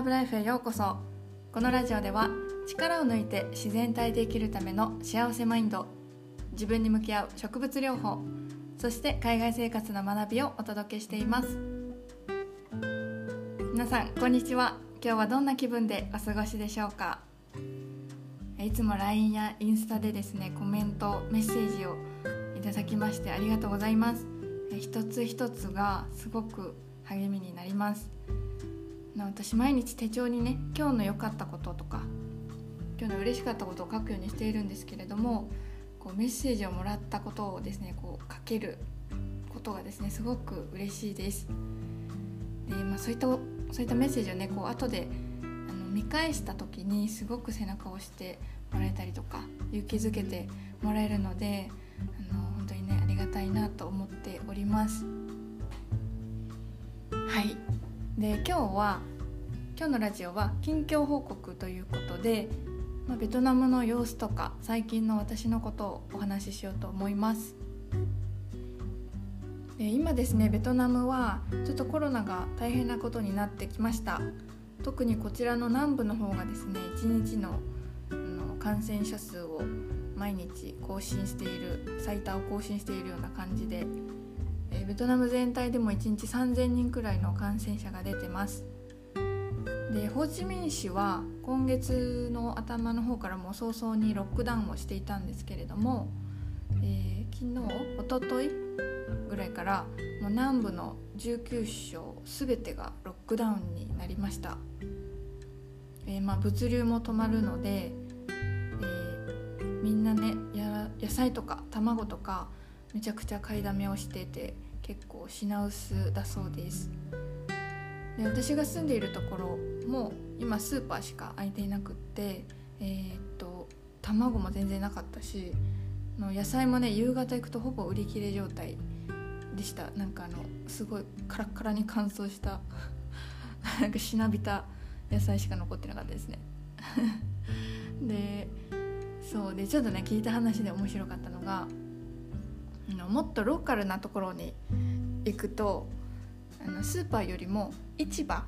ラブライフへようこそ。このラジオでは力を抜いて自然体で生きるための幸せマインド自分に向き合う植物療法そして海外生活の学びをお届けしています。皆さんこんにちは。今日はどんな気分でお過ごしでしょうか？いつも LINE やインスタでですねコメントメッセージをいただきましてありがとうございます。一つ一つがすごく励みになります。私毎日手帳にね今日の良かったこととか今日の嬉しかったことを書くようにしているんですけれどもこうメッセージをもらったことをですねこう書けることがですねすごく嬉しいです。で、まあ、そういったそういったメッセージをねこう後であの見返した時にすごく背中を押してもらえたりとか勇気づけてもらえるのであの本当にねありがたいなと思っております。で今日は今日のラジオは近況報告ということで、まあ、ベトナムの様子とか最近の私のことをお話ししようと思います。で今ですねベトナムはちょっとコロナが大変なことになってきました。特にこちらの南部の方がですね1日のの感染者数を毎日更新している最多を更新しているような感じでえベトナム全体でも1日3000人くらいの感染者が出てます。でホーチミン市は今月の頭の方からも早々にロックダウンをしていたんですけれども、えー、昨日おとといぐらいからもう南部の19省全てがロックダウンになりました、えー、まあ物流も止まるので、えー、みんなね野菜とか卵とかめちゃくちゃ買いだめをしてて結構品薄だそうです。で私が住んでいるところも今スーパーしか空いていなくってえー、っと卵も全然なかったしの野菜もね夕方行くとほぼ売り切れ状態でした。なんかあのすごいカラッカラに乾燥した なんかしなびた野菜しか残ってなかったですね。でそうでちょっとね聞いた話で面白かったのがもっとローカルなところに行くとあのスーパーよりも市場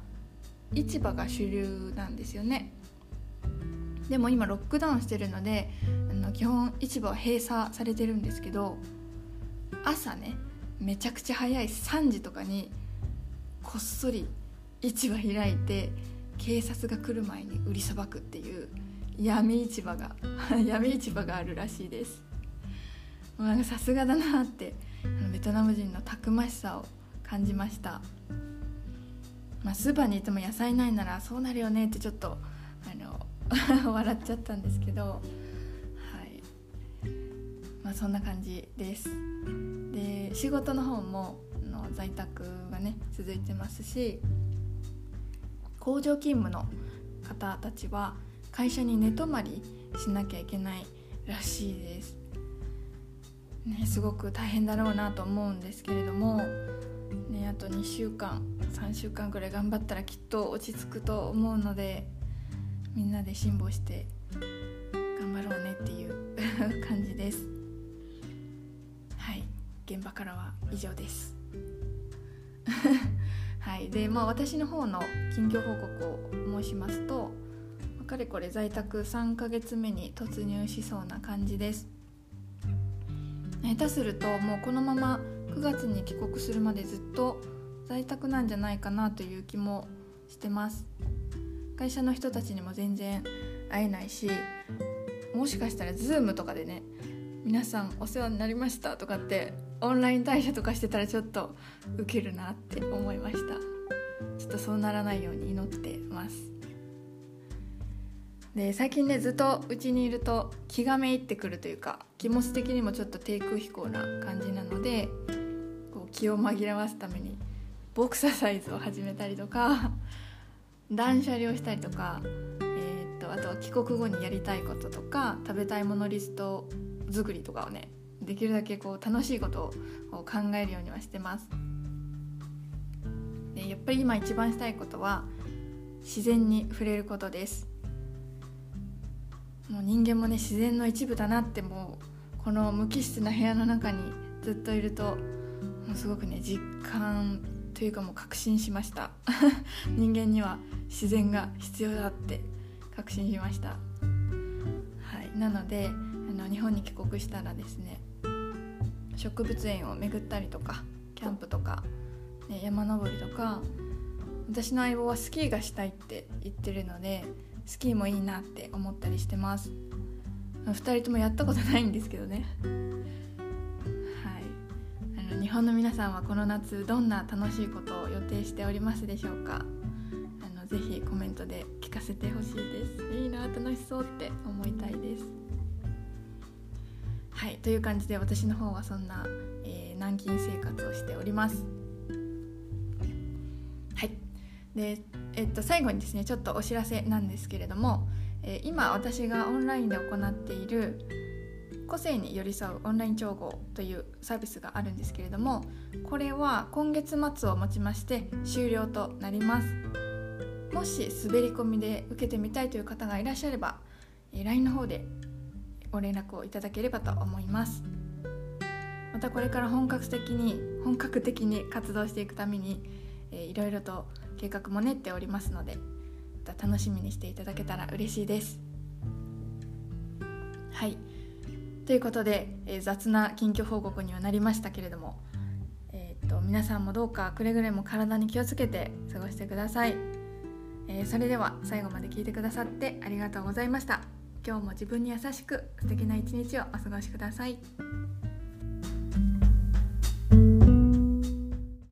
市場が主流なんですよね。でも今ロックダウンしてるのであの基本市場は閉鎖されてるんですけど朝ねめちゃくちゃ早い3時とかにこっそり市場開いて警察が来る前に売りさばくっていう闇市場が 闇市場があるらしいです。もうなんかさすがだなってベトナム人のたくましさを感じました、まあ、スーパーにいても野菜ないならそうなるよねってちょっとあの 笑っちゃったんですけどはい。まあそんな感じです。で仕事の方もの在宅がね続いてますし工場勤務の方たちは会社に寝泊まりしなきゃいけないらしいです。ね、すごく大変だろうなと思うんですけれども、ね、あと2週間3週間くらい頑張ったらきっと落ち着くと思うのでみんなで辛抱して頑張ろうねっていう 感じです。はい現場からは以上です。はいでまあ私の方の近況報告を申しますとかれこれ在宅3ヶ月目に突入しそうな感じです。下手するともうこのまま9月に帰国するまでずっと在宅なんじゃないかなという気もしてます。会社の人たちにも全然会えないしもしかしたら Zoom とかでね皆さんお世話になりましたとかってオンライン退社とかしてたらちょっとウケるなって思いました。ちょっとそうならないように祈ってます。で最近ねずっとうちにいると気がめいってくるというか気持ち的にもちょっと低空飛行な感じなのでこう気を紛らわすためにボクササイズを始めたりとか 断捨離をしたりとか、えー、っとあとは帰国後にやりたいこととか食べたいものリスト作りとかをねできるだけこう楽しいことを考えるようにはしてます。でやっぱり今一番したいことは自然に触れることです。もう人間もね自然の一部だなってもうこの無機質な部屋の中にずっといるともうすごくね実感というかもう確信しました。人間には自然が必要だって確信しました。はい。なのであの日本に帰国したらですね植物園を巡ったりとかキャンプとか、ね、山登りとか私の相棒はスキーがしたいって言ってるのでスキーもいいなって思ったりしてます。2人ともやったことないんですけどね。はい。あの日本の皆さんはこの夏どんな楽しいことを予定しておりますでしょうか。あのぜひコメントで聞かせてほしいです。いいな楽しそうって思いたいです。はい。という感じで私の方はそんな、えー、軟禁生活をしております。でえっと最後にですねちょっとお知らせなんですけれどもえ今私がオンラインで行っている個性に寄り添うオンライン調合というサービスがあるんですけれどもこれは今月末をもちまして終了となります。もし滑り込みで受けてみたいという方がいらっしゃれば LINE の方でご連絡をいただければと思います。またこれから本格的に本格的に活動していくために、えいろいろと計画も練っておりますのでまた楽しみにしていただけたら嬉しいです。はい。ということで、えー、雑な近況報告にはなりましたけれども、えー、っと皆さんもどうかくれぐれも体に気をつけて過ごしてください、えー、それでは最後まで聞いてくださってありがとうございました。今日も自分に優しく素敵な一日をお過ごしください。